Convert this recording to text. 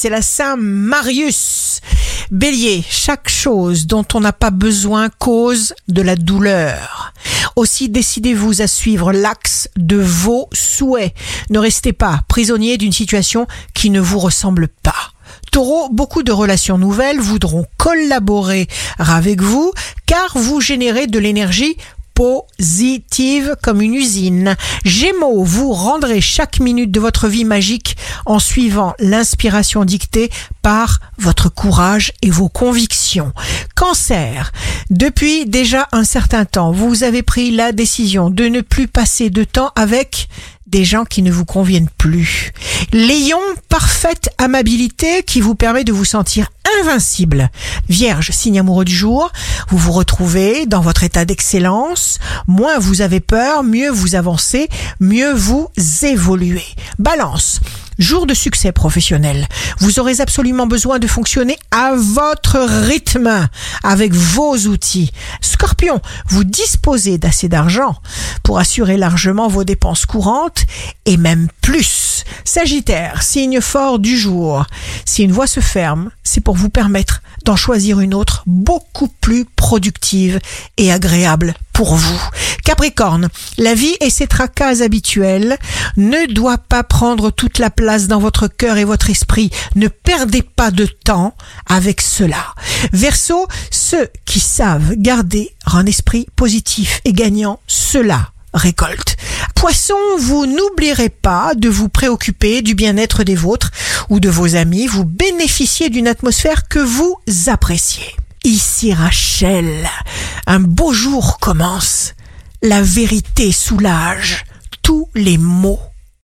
c'est la Saint Marius. Bélier, chaque chose dont on n'a pas besoin cause de la douleur. Aussi décidez-vous à suivre l'axe de vos souhaits. Ne restez pas prisonnier d'une situation qui ne vous ressemble pas. Taureau, beaucoup de relations nouvelles voudront collaborer avec vous car vous générez de l'énergie positive comme une usine. Gémeaux, vous rendrez chaque minute de votre vie magique en suivant l'inspiration dictée par votre courage et vos convictions. Cancer, depuis déjà un certain temps, vous avez pris la décision de ne plus passer de temps avec des gens qui ne vous conviennent plus. Lion, parfaite amabilité qui vous permet de vous sentir invincible. Vierge, signe amoureux du jour, vous vous retrouvez dans votre état d'excellence. Moins vous avez peur, mieux vous avancez, mieux vous évoluez. Balance, jour de succès professionnel. Vous aurez absolument besoin de fonctionner à votre rythme, avec vos outils. Scorpion, vous disposez d'assez d'argent pour assurer largement vos dépenses courantes et même plus. Sagittaire, signe fort du jour. Si une voie se ferme, c'est pour vous permettre d'en choisir une autre beaucoup plus productive et agréable pour vous. Capricorne, la vie et ses tracas habituels ne doit pas prendre toute la place dans votre cœur et votre esprit. Ne perdez pas de temps avec cela. Verseau, ceux qui savent garder un esprit positif et gagnant, cela récolte. Poisson, vous n'oublierez pas de vous préoccuper du bien-être des vôtres ou de vos amis. Vous bénéficiez d'une atmosphère que vous appréciez. Ici Rachel, un beau jour commence. La vérité soulage tous les maux.